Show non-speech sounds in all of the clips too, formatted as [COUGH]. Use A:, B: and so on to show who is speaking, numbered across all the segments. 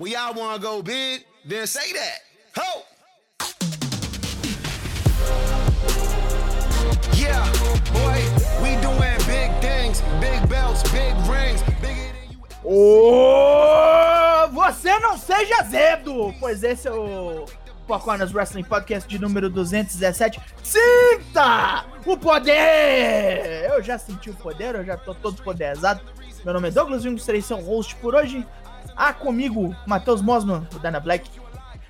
A: We all wanna go big, then say that. Ho! Yeah, boy, we doing big things, big belts, big rings, bigger than you.
B: Ô, você não seja azedo, pois esse é o Four Corners Wrestling Podcast de número 217. Sinta o poder! Eu já senti o poder, eu já tô todo poderizado. Meu nome é Douglas Jung, serei seu host por hoje. Ah, comigo, Matheus Mosman, do Dana Black.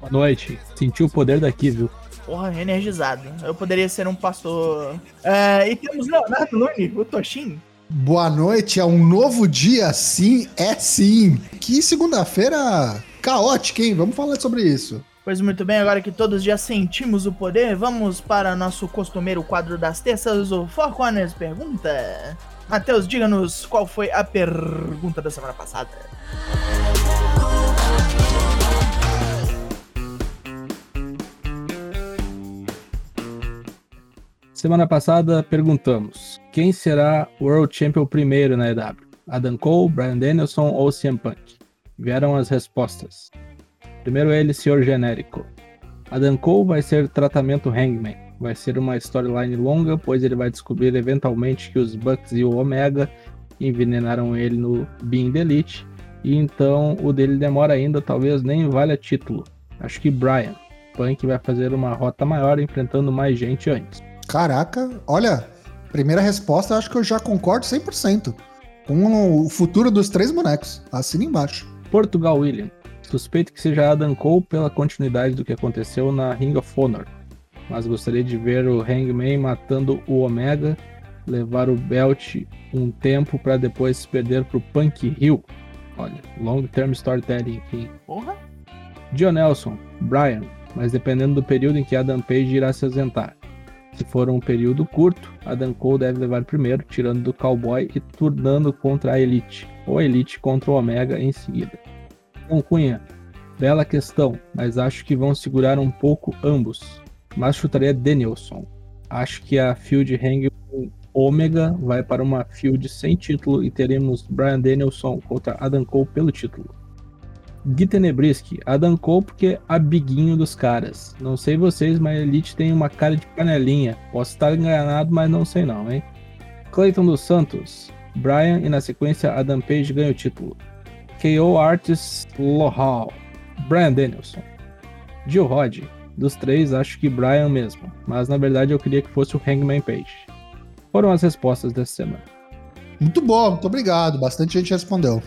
C: Boa noite. Senti o poder daqui, viu?
B: Porra, energizado. Eu poderia ser um pastor. É, e temos Leonardo Lune, o Toshin.
D: Boa noite, é um novo dia, sim, é sim. Que segunda-feira caótica, hein? Vamos falar sobre isso.
B: Pois muito bem, agora que todos já sentimos o poder, vamos para nosso costumeiro quadro das terças, o Four Corners Pergunta. Matheus, diga-nos qual foi a pergunta da semana passada.
C: Semana passada perguntamos: quem será World Champion primeiro na EW? Adam Cole, Brian Danielson ou CM Punk? Vieram as respostas. Primeiro ele, senhor genérico. Adam Cole vai ser tratamento Hangman. Vai ser uma storyline longa, pois ele vai descobrir eventualmente que os Bucks e o Omega envenenaram ele no Being the Elite. E então o dele demora ainda, talvez nem valha título. Acho que Brian. Punk vai fazer uma rota maior enfrentando mais gente antes.
D: Caraca, olha, primeira resposta, acho que eu já concordo 100%. Com o futuro dos três bonecos. Assina embaixo.
C: Portugal William. Suspeito que seja Adam Cole pela continuidade do que aconteceu na Ring of Honor. Mas gostaria de ver o Hangman matando o Omega, levar o belt um tempo para depois perder pro Punk Hill. Olha, long term storytelling aqui.
B: Porra!
C: John Nelson, Brian, mas dependendo do período em que Adam Page irá se ausentar. Se for um período curto, Adam Cole deve levar primeiro, tirando do Cowboy e turnando contra a Elite, ou a Elite contra o Omega em seguida. Então, Cunha, bela questão, mas acho que vão segurar um pouco ambos. Mas chutaria Danielson. Acho que a Field Hang Omega vai para uma Field sem título e teremos Brian Danielson contra Adam Cole pelo título. Gui Tenebriski, Adam Cole porque é abiguinho dos caras. Não sei vocês, mas a Elite tem uma cara de panelinha. Posso estar enganado, mas não sei não, hein? Clayton dos Santos, Brian e na sequência Adam Page ganha o título. KO Artis Lohal, Brian Danielson. Jill Rod, dos três acho que Brian mesmo, mas na verdade eu queria que fosse o Hangman Page. Foram as respostas dessa semana.
D: Muito bom, muito obrigado. Bastante gente respondeu.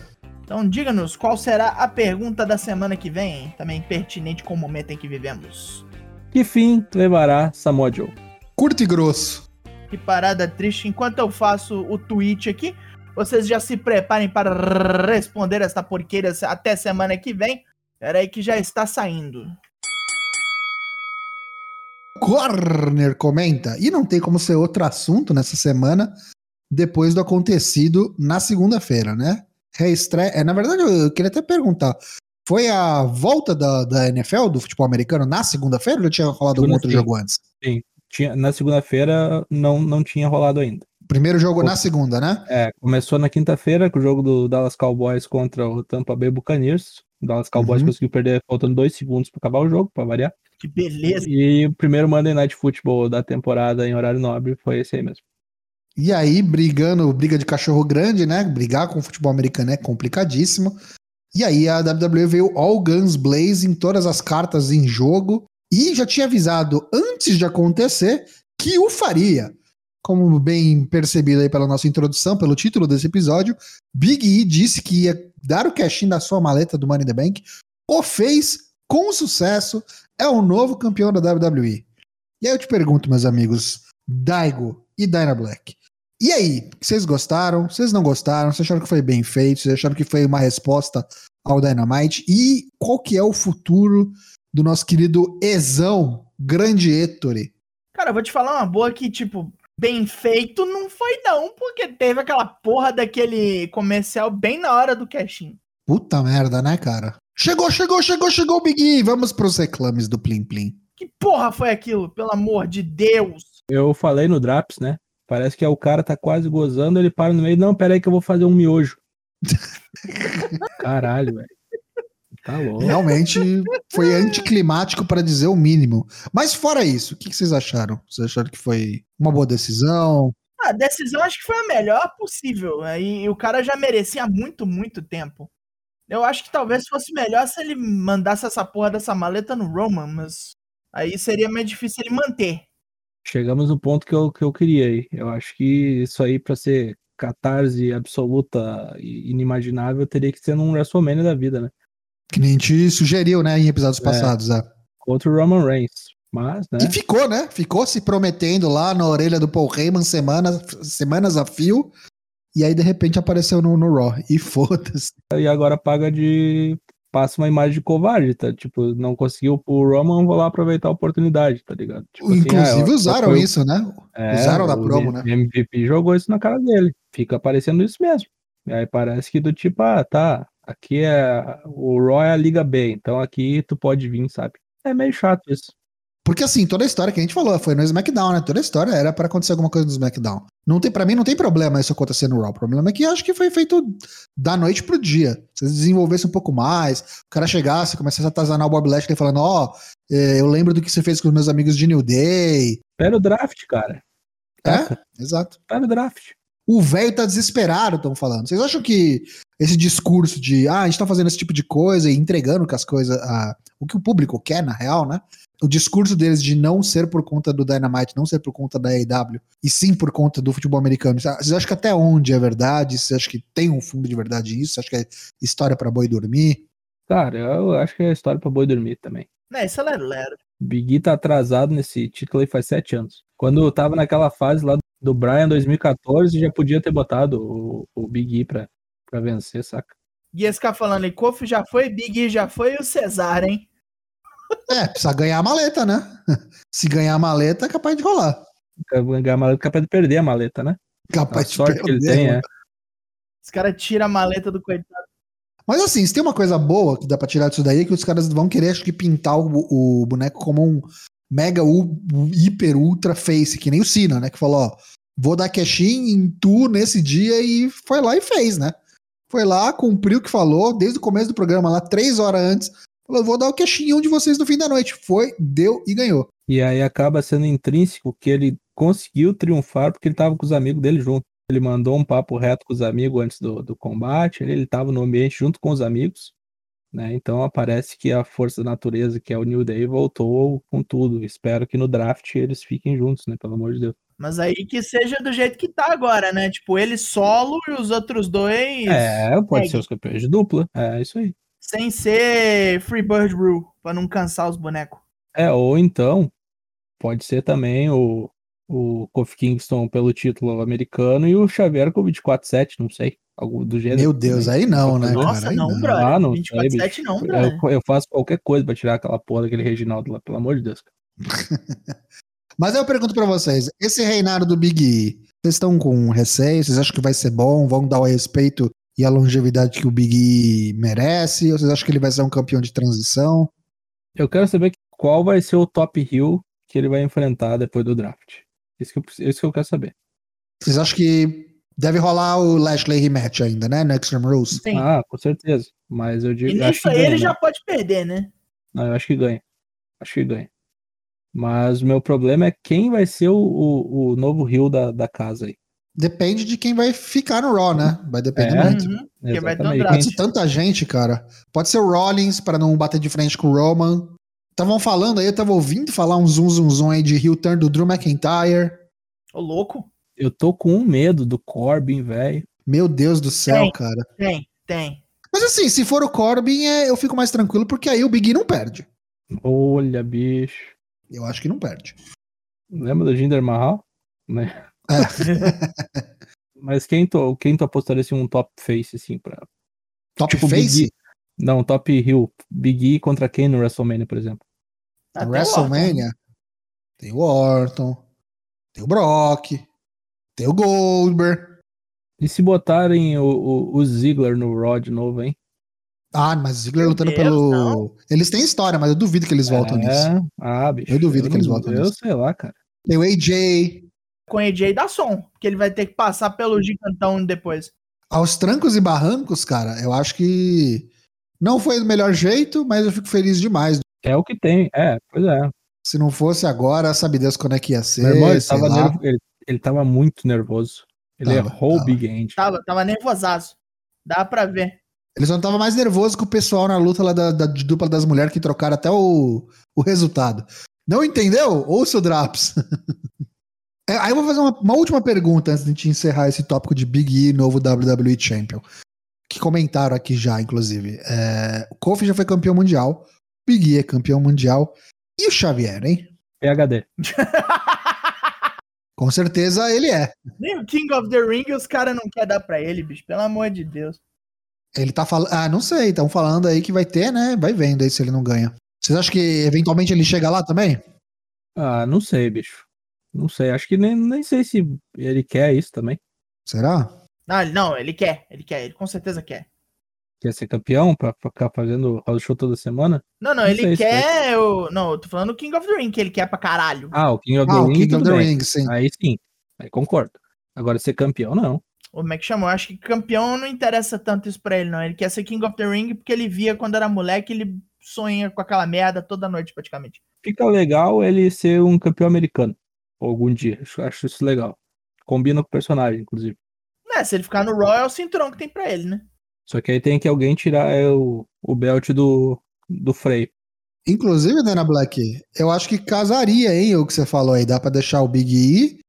B: Então diga-nos qual será a pergunta da semana que vem, também pertinente com o momento em que vivemos.
C: Que fim levará Samoa Joe?
D: Curto e grosso.
B: Que parada triste. Enquanto eu faço o tweet aqui, vocês já se preparem para responder esta porqueira até semana que vem. Pera aí que já está saindo.
D: Corner comenta. E não tem como ser outro assunto nessa semana, depois do acontecido na segunda-feira, né? Reestreia. É, na verdade, eu queria até perguntar. Foi a volta da, da NFL, do futebol americano, na segunda-feira ou já tinha rolado algum outro jogo antes?
C: Sim, tinha, na segunda-feira não, não tinha rolado ainda.
D: Primeiro jogo na segunda, né?
C: É, começou na quinta-feira com o jogo do Dallas Cowboys contra o Tampa Bay Buccaneers. O Dallas Cowboys
D: Uhum.
C: conseguiu perder faltando dois segundos para acabar o jogo, para variar.
B: Que beleza.
C: E o primeiro Monday Night Football da temporada em horário nobre foi esse aí mesmo.
D: E aí, brigando, briga de cachorro grande, né? Brigar com o futebol americano é complicadíssimo. E aí a WWE veio all guns blazing, todas as cartas em jogo, e já tinha avisado antes de acontecer que o faria. Como bem percebido aí pela nossa introdução, pelo título desse episódio, Big E disse que ia dar o cash da sua maleta do Money in the Bank, o fez com sucesso, é o novo campeão da WWE. E aí eu te pergunto, meus amigos, Daigo e Dyna Black, e aí, vocês gostaram? Vocês não gostaram? Vocês acharam que foi bem feito? Vocês acharam que foi uma resposta ao Dynamite? E qual que é o futuro do nosso querido Ezão, grande Ettore?
B: Cara, eu vou te falar uma boa que, tipo, bem feito não foi não, porque teve aquela porra daquele comercial bem na hora do cashin.
D: Puta merda, né, cara? Chegou, chegou, chegou, chegou o Big E. Vamos pros reclames do Plim Plim.
B: Que porra foi aquilo? Pelo amor de Deus.
C: Eu falei no Draps, né? Parece que é o cara tá quase gozando, ele para no meio, não, pera aí que eu vou fazer um miojo. [LAUGHS] Caralho, velho. Tá louco.
D: Realmente foi anticlimático para dizer o mínimo. Mas fora isso, o que que vocês acharam? Vocês acharam que foi uma boa decisão?
B: A decisão acho que foi a melhor possível. Aí o cara já merecia há muito, muito tempo. Eu acho que talvez fosse melhor se ele mandasse essa porra dessa maleta no Roman, mas aí seria mais difícil ele manter.
C: Chegamos no ponto que eu, que eu queria aí. Eu acho que isso aí, pra ser catarse absoluta e inimaginável, teria que ser num WrestleMania da vida, né?
D: Que nem a gente sugeriu, né, em episódios
C: É.
D: passados. É.
C: Contra o Roman Reigns. Mas, né?
D: E ficou, né? Ficou se prometendo lá na orelha do Paul Heyman semanas, semanas a fio. E aí, de repente, apareceu no, no Raw. E [LAUGHS] foda-se.
C: E agora paga de. Passa uma imagem de covarde, tá? Tipo, não conseguiu o Roman, vou lá aproveitar a oportunidade, tá ligado? Tipo assim,
D: Inclusive,
C: ah,
D: usaram
C: foi
D: isso, né?
C: É,
D: Usaram
C: o
D: promo, né?
C: MVP jogou isso na cara dele. Fica aparecendo isso mesmo. E aí parece que do tipo, ah, tá, aqui é o Raw é a Liga B, então aqui tu pode vir, sabe? É meio chato isso.
D: Porque assim, toda a história que a gente falou foi no SmackDown, né? Toda a história era pra acontecer alguma coisa no SmackDown. Não tem, para mim não tem problema isso acontecer no Raw. O problema é que acho que foi feito da noite pro dia. Se eles desenvolvessem um pouco mais, o cara chegasse, começasse a atazanar o Bob Lashley falando, ó, é, eu lembro do que você fez com os meus amigos de New Day.
C: Espera o draft, cara.
D: É, exato.
C: Espera o draft.
D: O velho tá desesperado, estão falando. Vocês acham que esse discurso de ah, a gente tá fazendo esse tipo de coisa e entregando que as coisas. ah, o que o público quer, na real, né? O discurso deles de não ser por conta do Dynamite, não ser por conta da AEW, e sim por conta do futebol americano. Vocês acham que até onde é verdade? Vocês acham que tem um fundo de verdade nisso? Vocês acham que é história pra boi dormir?
C: Cara, eu acho que é história pra boi dormir também.
B: Né, isso é lero, lero.
C: Big E tá atrasado nesse título aí faz sete anos. Quando eu tava naquela fase lá do Brian 2014, já podia ter botado o, o Big E pra, pra vencer, saca?
B: E esse cara falando aí, Kofi já foi, Big E já foi e o Cesar, hein?
D: É, precisa ganhar a maleta, né? [LAUGHS] Se ganhar a maleta, é capaz de rolar.
C: Ganhar a maleta, capaz de perder a maleta, né? A
D: Capaz de
C: sorte que ele
D: perder,
C: tem
D: mano.
C: é.
B: Os caras tiram a maleta do coitado.
D: Mas assim, se tem uma coisa boa que dá pra tirar disso daí, é que os caras vão querer, acho que, pintar o, o boneco como um mega, u- hiper, ultra face, que nem o Cena, né? Que falou, ó, vou dar cash em tu nesse dia e foi lá e fez, né? Foi lá, cumpriu o que falou, desde o começo do programa, lá, três horas antes, falou, vou dar o cash em um de vocês no fim da noite. Foi, deu e ganhou.
C: E aí acaba sendo intrínseco que ele conseguiu triunfar porque ele tava com os amigos dele junto. Ele mandou um papo reto com os amigos antes do, do combate, ele, ele tava no ambiente junto com os amigos, né? Então aparece que a força da natureza, que é o New Day, voltou com tudo. Espero que no draft eles fiquem juntos, né? Pelo amor de Deus.
B: Mas aí que seja do jeito que tá agora, né? Tipo, ele solo e os outros dois
C: É, pode
B: segue.
C: ser os campeões de dupla. É isso aí.
B: sem ser Freebird Rule, pra não cansar os bonecos.
C: É, ou então, pode ser também o, o Kofi Kingston pelo título americano e o Xavier com 24-7, não sei. Algo do gênero.
D: Meu Deus, aí não, né,
B: Nossa,
D: cara? Aí
B: não,
D: não.
B: brother.
C: Ah, não
B: 24
C: sei,
B: 7 não, brother.
C: Eu, eu faço qualquer coisa pra tirar aquela porra daquele Reginaldo lá, pelo amor de Deus. [LAUGHS]
D: Mas eu pergunto pra vocês, esse reinado do Big E, vocês estão com receio? Vocês acham que vai ser bom? Vão dar o respeito e a longevidade que o Big E merece? Ou vocês acham que ele vai ser um campeão de transição?
C: Eu quero saber qual vai ser o top hill que ele vai enfrentar depois do draft. Isso que eu, isso que eu quero saber.
D: Vocês acham que deve rolar o Lashley rematch ainda, né? No Extreme Rules?
B: Sim.
C: Ah, com certeza. Mas eu digo.
B: e
C: acho
B: nisso
C: que
B: aí
C: ganha,
B: ele
C: né?
B: já pode perder, né?
C: Não, eu acho que ganha. Acho que ganha. Mas o meu problema é quem vai ser o, o, o novo Rio da, da casa aí.
D: Depende de quem vai ficar no Raw, né? Vai depender
C: É.
D: muito.
B: Uhum. Porque vai ter
D: tanta gente, cara. Pode ser o Rollins para não bater de frente com o Roman. Estavam falando aí, eu tava ouvindo falar um zoom zoom zoom aí de heel turn do Drew McIntyre.
B: Ô, louco.
C: Eu tô com um medo do Corbin, velho.
D: Meu Deus do céu,
B: Tem.
D: cara.
B: Tem, tem.
D: Mas assim, se for o Corbin, é, eu fico mais tranquilo, porque aí o Big E não perde.
C: Olha, bicho.
D: Eu acho que não perde.
C: Lembra do Jinder Mahal? Né?
D: É. [LAUGHS]
C: Mas quem tu, quem tu apostaria assim, um top face, assim, pra.
D: Top
C: Tipo, Big
D: Face?
C: E. Não, top Hill. Big E contra quem no WrestleMania, por exemplo?
B: O
D: WrestleMania. Tem o Orton. Tem o Brock. Tem o Goldberg.
C: E se botarem o, o, o Ziggler no Raw de novo, hein?
D: Ah, mas Ziggler
B: Meu
D: lutando
B: Deus,
D: pelo.
B: não.
D: Eles têm história, mas eu duvido que eles voltam nisso.
C: É, ah, bicho.
D: Eu duvido que eles voltem
C: Eu
D: nisso.
C: sei lá, cara.
D: Tem o AJ.
B: Com o AJ dá som, porque ele vai ter que passar pelo gigantão depois.
D: Aos trancos e barrancos, cara, eu acho que Não foi do melhor jeito, mas eu fico feliz demais.
C: É o que tem, é, pois é.
D: Se não fosse agora, sabe Deus quando é que ia ser.
C: Meu irmão, ele
D: sei
C: tava,
D: lá.
C: nervo- ele, ele tava muito nervoso. Ele
D: Tava,
C: errou o
D: tava.
C: Big End.
B: Tava, tava nervosaço. Dá pra ver.
D: Ele só não tava mais nervoso que o pessoal na luta lá da, da de dupla das mulheres que trocaram até o, o resultado. Não entendeu? Ouça o Draps. [LAUGHS] É, aí eu vou fazer uma, uma última pergunta antes de a gente encerrar esse tópico de Big E, novo WWE Champion. Que comentaram aqui já, inclusive. É, o Kofi já foi campeão mundial. Big E é campeão mundial. E o Xavier, hein?
C: PHD. [LAUGHS]
D: Com certeza ele é.
B: Nem o King of the Ring os caras não querem dar pra ele, bicho. Pelo amor de Deus.
D: Ele tá falando. Ah, não sei. Estão falando aí que vai ter, né? Vai vendo aí se ele não ganha. Vocês acham que eventualmente ele chega lá também?
C: Ah, não sei, bicho. Não sei. Acho que nem, nem sei se ele quer isso também.
D: Será?
B: Não, ele, não, ele quer. Ele quer. Ele com certeza quer.
C: Quer ser campeão pra ficar fazendo house show toda semana?
B: Não, não,
C: Não
B: ele quer. O... Não, eu tô falando o King of the Ring, que ele quer pra caralho.
C: Ah, o King of the
D: Ah, o
C: Ring.
D: King of the. Ring, sim.
C: Aí sim. Aí concordo. Agora ser campeão, não.
B: Como é que chamou? Eu acho que campeão não interessa tanto isso pra ele, não. Ele quer ser King of the Ring porque ele via quando era moleque, ele sonha com aquela merda toda noite, praticamente.
C: Fica legal ele ser um campeão americano. Algum dia. Acho, acho isso legal. Combina com o personagem, inclusive.
B: É, se ele ficar no Raw, é o cinturão que tem pra ele, né?
C: Só que aí tem que alguém tirar é, o, o belt do, do freio.
D: Inclusive, Dana Black, eu acho que casaria, hein? O que você falou aí. Dá pra deixar o Big E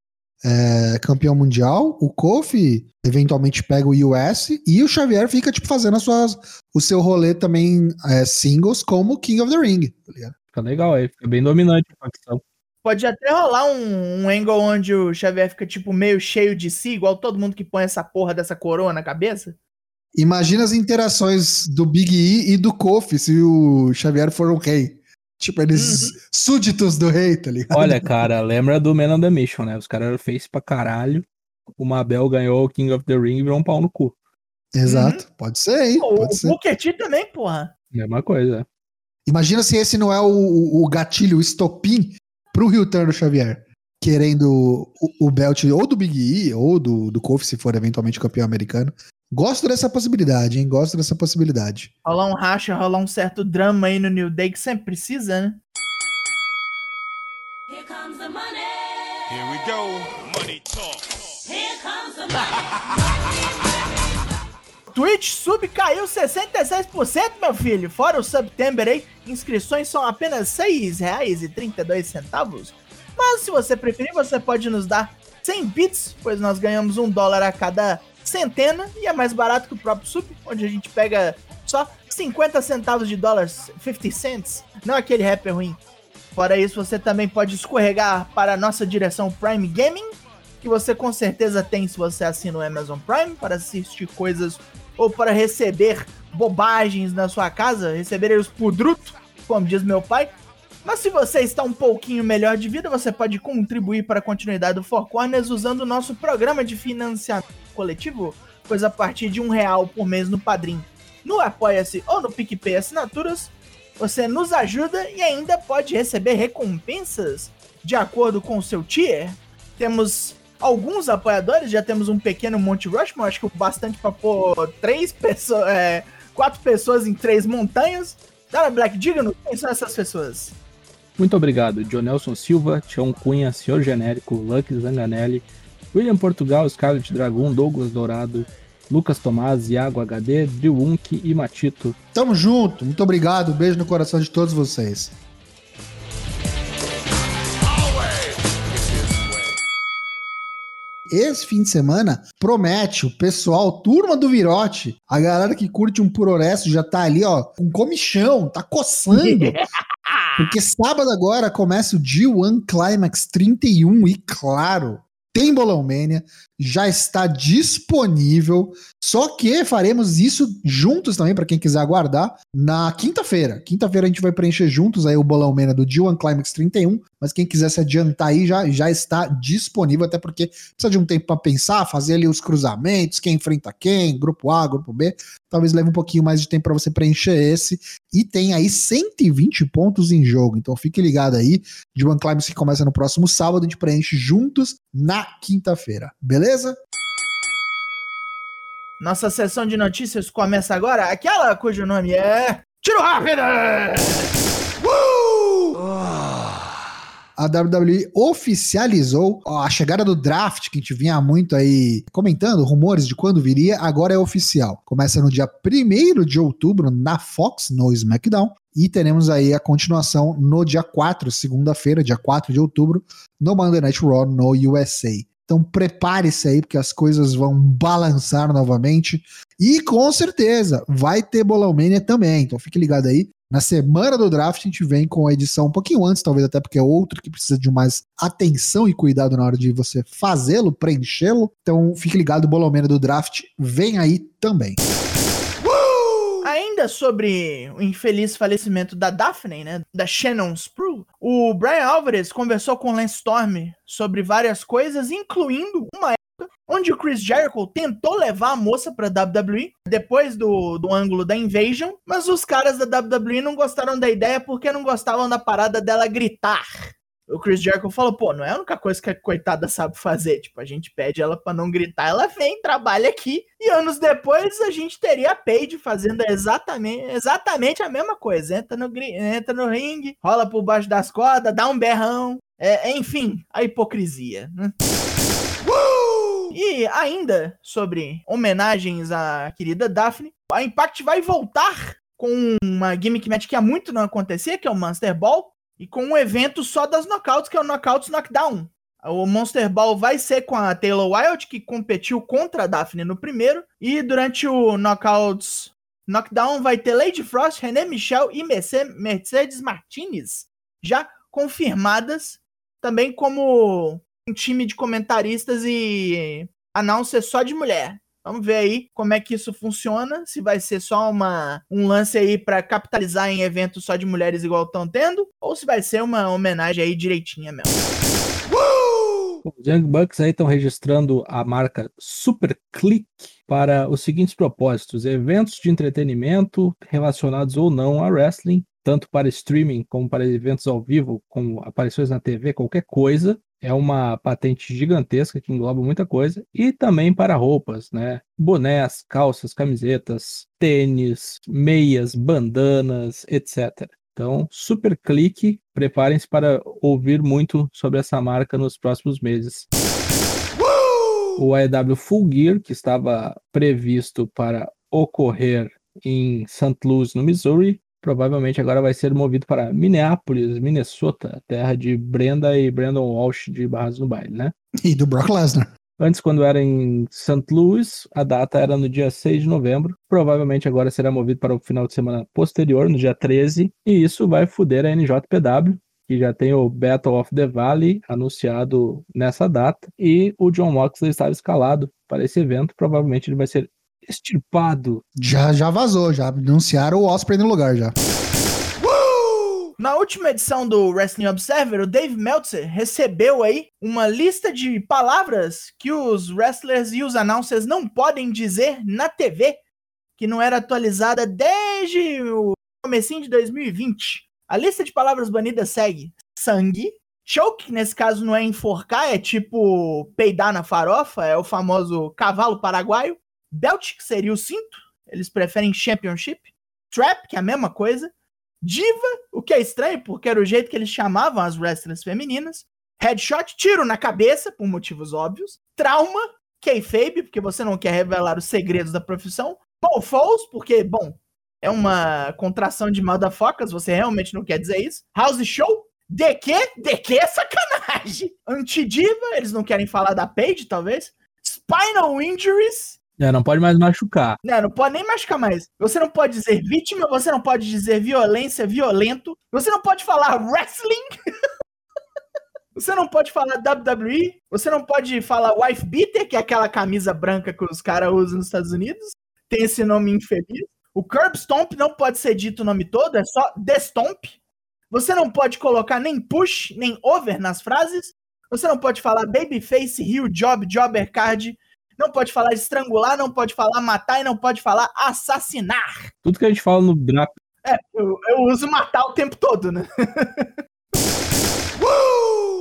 D: é, campeão mundial, o Kofi eventualmente pega o US e o Xavier fica, tipo, fazendo as suas, o seu rolê também é, singles como King of the Ring. Tá?
C: Fica legal aí. Fica bem dominante a facção.
B: Pode até rolar um, um angle onde o Xavier fica, tipo, meio cheio de si, igual todo mundo que põe essa porra dessa coroa na cabeça.
D: Imagina as interações do Big E e do Kofi se o Xavier for o rei. Tipo, eles súditos do rei, tá ligado?
C: Olha, cara, lembra do Man on the Mission, né? Os caras eram face pra caralho. O Mabel ganhou o King of the Ring e virou um pau no cu.
D: Exato. Pode ser, hein?
B: Pô,
D: Pode
B: o
D: ser.
B: Booker também, porra.
C: Mesma coisa.
D: Imagina se esse não é o, o gatilho, o estopim pro Rio do Xavier. Querendo o, o belt ou do Big E ou do, do Kofi, se for eventualmente campeão americano. Gosto dessa possibilidade, hein? Gosto dessa possibilidade.
B: Rolar um racha, rolar um certo drama aí no New Day que sempre precisa, né?
E: Here comes the money.
A: Here we go. Money talk.
E: Here comes the money.
B: Twitch sub caiu 66%, meu filho. Fora o September aí, inscrições são apenas R$ 6,32. Mas se você preferir, você pode nos dar 100 bits, pois nós ganhamos um dólar a cada centena e é mais barato que o próprio sub, onde a gente pega só 50 centavos de dólares, 50 cents, não aquele rapper ruim. Fora isso, você também pode escorregar para a nossa direção Prime Gaming, que você com certeza tem se você assina o Amazon Prime para assistir coisas ou para receber bobagens na sua casa, receber eles por druto, como diz meu pai. Mas se você está um pouquinho melhor de vida, você pode contribuir para a continuidade do Four Corners usando o nosso programa de financiamento coletivo, pois a partir de um real por mês no Padrim, no Apoia-se ou no PicPay Assinaturas, você nos ajuda e ainda pode receber recompensas de acordo com o seu tier. Temos alguns apoiadores, já temos um pequeno Monte Rushmore, acho que o bastante para pôr três pessoas, é, quatro pessoas em três montanhas. Dara Black, diga-nos quem são essas pessoas.
C: Muito obrigado, Jonelson Silva, Tião Cunha, Senhor Genérico, Lucky Zanganelli, William Portugal, Scarlet Dragon, Douglas Dourado, Lucas Tomás, Iago HD, Driwunk e Matito.
D: Tamo junto. Muito obrigado. Beijo no coração de todos vocês. Esse fim de semana promete o pessoal, turma do Virote, a galera que curte um puroresto já tá ali, ó, com comichão, tá coçando. [LAUGHS] Porque sábado agora começa o G1 Climax 31 e claro, tem Bolão Mania, já está disponível. Só que faremos isso juntos também, para quem quiser aguardar, na quinta-feira. Quinta-feira a gente vai preencher juntos aí o Bolão Mania do G1 Climax 31. Mas quem quiser se adiantar aí já, já está disponível, até porque precisa de um tempo para pensar, fazer ali os cruzamentos, quem enfrenta quem, grupo A, grupo B. Talvez leve um pouquinho mais de tempo para você preencher esse. E tem aí 120 pontos em jogo. Então fique ligado aí. G1 Climax que começa no próximo sábado, a gente preenche juntos na quinta-feira. Beleza?
B: Nossa sessão de notícias começa agora. Aquela cujo nome é. Tiro rápido!
D: A WWE oficializou a chegada do draft, que a gente vinha muito aí comentando, rumores de quando viria, agora é oficial. Começa no dia 1 de outubro na Fox, no SmackDown, e teremos aí a continuação no dia 4, segunda-feira, dia 4 de outubro, no Monday Night Raw no USA. Então prepare-se aí, porque as coisas vão balançar novamente. E com certeza vai ter Bolão também. Então fique ligado aí. Na semana do draft, a gente vem com a edição um pouquinho antes, talvez até porque é outro que precisa de mais atenção e cuidado na hora de você fazê-lo, preenchê-lo. Então fique ligado, Mania do draft vem aí também.
B: Ainda sobre o infeliz falecimento da Daphne, né? Da Shannon Spru, o Brian Alvarez conversou com Lance Storm sobre várias coisas, incluindo uma época onde o Chris Jericho tentou levar a moça pra WWE depois do, do ângulo da Invasion, mas os caras da WWE não gostaram da ideia porque não gostavam da parada dela gritar. O Chris Jericho falou, pô, não é a única coisa que a coitada sabe fazer. Tipo, a gente pede ela pra não gritar, ela vem, trabalha aqui. E anos depois a gente teria a Paige fazendo exatamente, exatamente a mesma coisa. Entra no, entra no ringue, rola por baixo das cordas, dá um berrão. É, enfim, a hipocrisia, né? E ainda sobre homenagens à querida Daphne, a Impact vai voltar com uma gimmick match que há muito não acontecia, que é o Monster Ball, e com um evento só das knockouts, que é o Knockouts Knockdown. O Monster Ball vai ser com a Taylor Wilde, que competiu contra a Daphne no primeiro, e durante o Knockouts Knockdown vai ter Lady Frost, René Michel e Merce- Mercedes Martinez, já confirmadas, também como um time de comentaristas e announcers só de mulher. Vamos ver aí como é que isso funciona, se vai ser só uma, um lance aí pra capitalizar em eventos só de mulheres igual estão tendo, ou se vai ser uma homenagem aí direitinha mesmo.
C: Os Young Bucks aí estão registrando a marca Super Click para os seguintes propósitos: eventos de entretenimento relacionados ou não a wrestling, tanto para streaming como para eventos ao vivo, como aparições na TV, qualquer coisa. É uma patente gigantesca que engloba muita coisa. E também para roupas, né? Bonés, calças, camisetas, tênis, meias, bandanas, etc. Então, super clique, preparem-se para ouvir muito sobre essa marca nos próximos meses. O AEW Full Gear, que estava previsto para ocorrer em St. Louis, no Missouri, provavelmente agora vai ser movido para Minneapolis, Minnesota, terra de Brenda e Brandon Walsh de Barras no Baile, né?
D: E do Brock Lesnar.
C: Antes, quando era em St. Louis, a data era no dia 6 de novembro. Provavelmente agora será movido para o final de semana posterior, no dia 13. E isso vai foder a NJPW, que já tem o Battle of the Valley anunciado nessa data. E o John Moxley estava escalado para esse evento. Provavelmente ele vai ser extirpado.
D: Já, já vazou, já anunciaram o Osprey no lugar já.
B: Na última edição do Wrestling Observer, o Dave Meltzer recebeu aí uma lista de palavras que os wrestlers e os announcers não podem dizer na TV, que não era atualizada desde o comecinho de 2020. A lista de palavras banidas segue: sangue, choke, que nesse caso não é enforcar, é tipo peidar na farofa, é o famoso cavalo paraguaio, belt, que seria o cinto, eles preferem championship, trap, que é a mesma coisa, Diva, o que é estranho, porque era o jeito que eles chamavam as wrestlers femininas. Headshot, tiro na cabeça, por motivos óbvios. Trauma, kayfabe, porque você não quer revelar os segredos da profissão. Paul Falls, porque, bom, é uma contração de motherfuckers, você realmente não quer dizer isso. House Show, DQ, DQ é sacanagem. Antidiva, eles não querem falar da Paige, talvez. Spinal Injuries,
C: É, não pode mais machucar.
B: não, não pode nem machucar mais. Você não pode dizer vítima, você não pode dizer violência, violento. Você não pode falar wrestling. você não pode falar WWE. Você não pode falar wife beater, que é aquela camisa branca que os caras usam nos Estados Unidos. Tem esse nome infeliz. O curb stomp não pode ser dito o nome todo, é só the stomp. Você não pode colocar nem push, nem over nas frases. Você não pode falar babyface, heel, job, jobber card. Não pode falar estrangular, não pode falar matar e não pode falar assassinar.
C: Tudo que a gente fala no draft
B: É, eu, eu uso matar o tempo todo, né? [LAUGHS]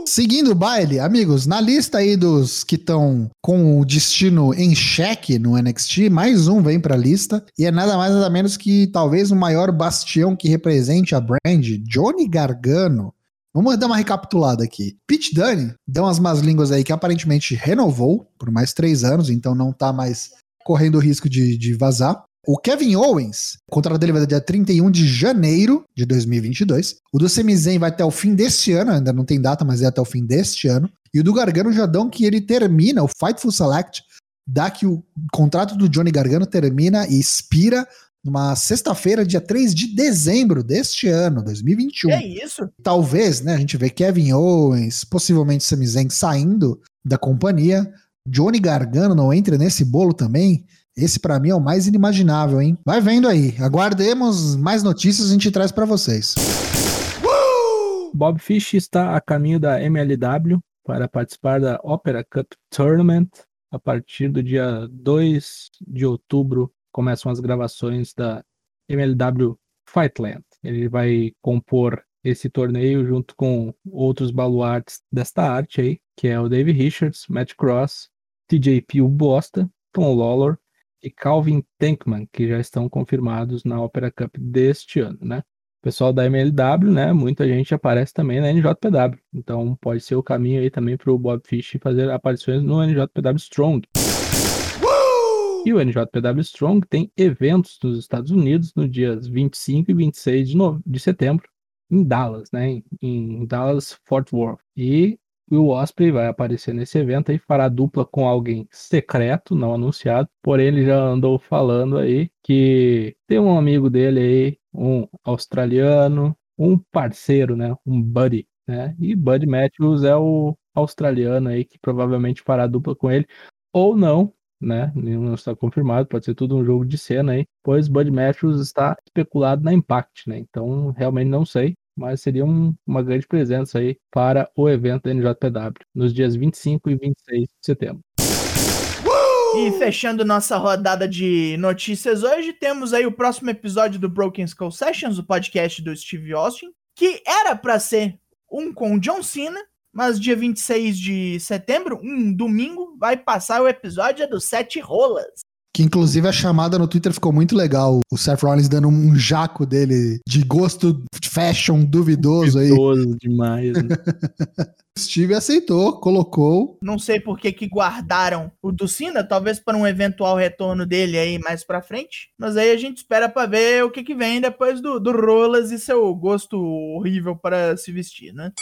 D: Seguindo o baile, amigos, na lista aí dos que estão com o destino em xeque no NXT, mais um vem pra lista e é nada mais nada menos que talvez o maior bastião que represente a brand, Johnny Gargano. Vamos dar uma recapitulada aqui. Pete Dunne deu umas más línguas aí que aparentemente renovou por mais três anos, então não tá mais correndo o risco de, de vazar. O Kevin Owens, o contrato dele vai dia 31 de janeiro de 2022. O do Sami Zayn vai até o fim deste ano, ainda não tem data, mas é até o fim deste ano. E o do Gargano já dão que ele termina, o Fightful Select, dá que o contrato do Johnny Gargano termina e expira numa sexta-feira, dia 3 de dezembro deste ano, 2021
B: Que é isso?
D: talvez, né, a gente vê Kevin Owens, possivelmente Sami Zayn saindo da companhia, Johnny Gargano não entra nesse bolo também. Esse pra mim é o mais inimaginável, hein? Vai vendo aí. Aguardemos mais notícias a gente traz pra vocês.
C: Bob Fish está a caminho da MLW para participar da Opera Cup Tournament. A partir do dia 2 de outubro começam as gravações da MLW Fightland. Ele vai compor esse torneio junto com outros baluartes desta arte aí, que é o Dave Richards, Matt Cross, TJP o Bosta, Tom Lawlor e Calvin Tankman, que já estão confirmados na Opera Cup deste ano, né? O pessoal da MLW, né? Muita gente aparece também na NJPW. Então pode ser o caminho aí também para o Bob Fish fazer aparições no NJPW Strong. E o NJPW Strong tem eventos nos Estados Unidos nos dias 25 e 26 de, de setembro, em Dallas, né? Em, Dallas, Fort Worth. E o Osprey vai aparecer nesse evento aí, fará dupla com alguém secreto, não anunciado. Porém, ele já andou falando aí que tem um amigo dele aí, um australiano, um parceiro, né? Um buddy, né? E Buddy Matthews é o australiano aí que provavelmente fará dupla com ele, ou não, né? Não está confirmado, pode ser tudo um jogo de cena aí, pois Bud Matthews está especulado na Impact, né? Então, realmente não sei, mas seria um- uma grande presença aí para o evento da NJPW nos dias 25 e 26 de setembro.
B: E fechando nossa rodada de notícias hoje, temos aí o próximo episódio do Broken Skull Sessions, o podcast do Steve Austin, que era pra ser um com John Cena, mas dia 26 de setembro, um domingo, vai passar o episódio do Sete Rolas.
D: Que inclusive a chamada no Twitter ficou muito legal. O Seth Rollins dando um jaco dele de gosto fashion duvidoso aí.
C: Idoso demais, né? [LAUGHS]
D: Steve aceitou, colocou.
B: Não sei por que que guardaram o do Cena, talvez para um eventual retorno dele aí mais pra frente. Mas aí a gente espera pra ver o que que vem depois do, do Rolas e seu gosto horrível para se vestir, né?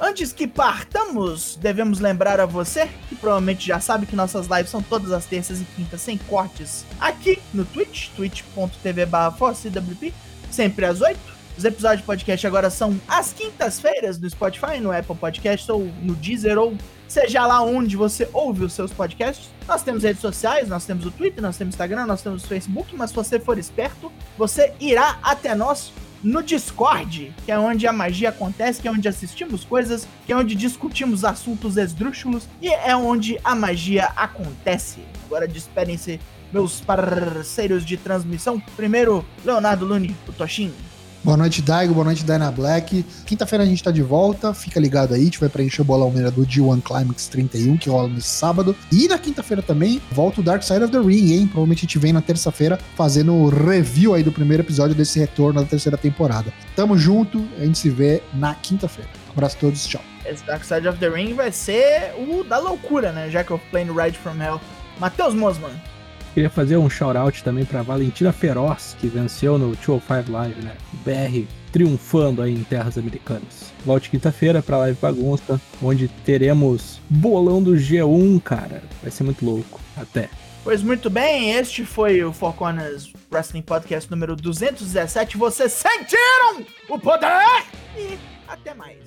B: Antes que partamos, devemos lembrar a você, que provavelmente já sabe que nossas lives são todas as terças e quintas sem cortes, aqui no Twitch, twitch.tv ForceWP, sempre às 8. Os episódios de podcast agora são às quintas-feiras no Spotify, no Apple Podcast ou no Deezer ou seja lá onde você ouve os seus podcasts. Nós temos redes sociais, nós temos o Twitter, nós temos o Instagram, nós temos o Facebook, mas se você for esperto, você irá até nós no Discord, que é onde a magia acontece, que é onde assistimos coisas, que é onde discutimos assuntos esdrúxulos e é onde a magia acontece. Agora despedem-se meus parceiros de transmissão. Primeiro, Leonardo Luni, o Toshin.
D: Boa noite, Daigo. Boa noite, Dyna Black. Quinta-feira a gente tá de volta. Fica ligado aí. A gente vai preencher o bolão do G1 Climax 31, que rola no sábado. E na quinta-feira também volta o Dark Side of the Ring, hein? Provavelmente a gente vem na terça-feira fazendo o review aí do primeiro episódio desse retorno da terceira temporada. Tamo junto. A gente se vê na quinta-feira. Abraço a todos. Tchau.
B: Esse Dark Side of the Ring vai ser o da loucura, né? Já que eu play no Ride from Hell. Matheus Mosman.
C: Queria fazer um shout-out também para Valentina Feroz, que venceu no 205 Live, né? BR triunfando aí em terras americanas. Volte quinta-feira pra Live Bagunça, onde teremos bolão do G1, cara. Vai ser muito louco. Até.
B: Pois muito bem, este foi o Four Corners Wrestling Podcast número 217. Vocês sentiram o poder? E até mais.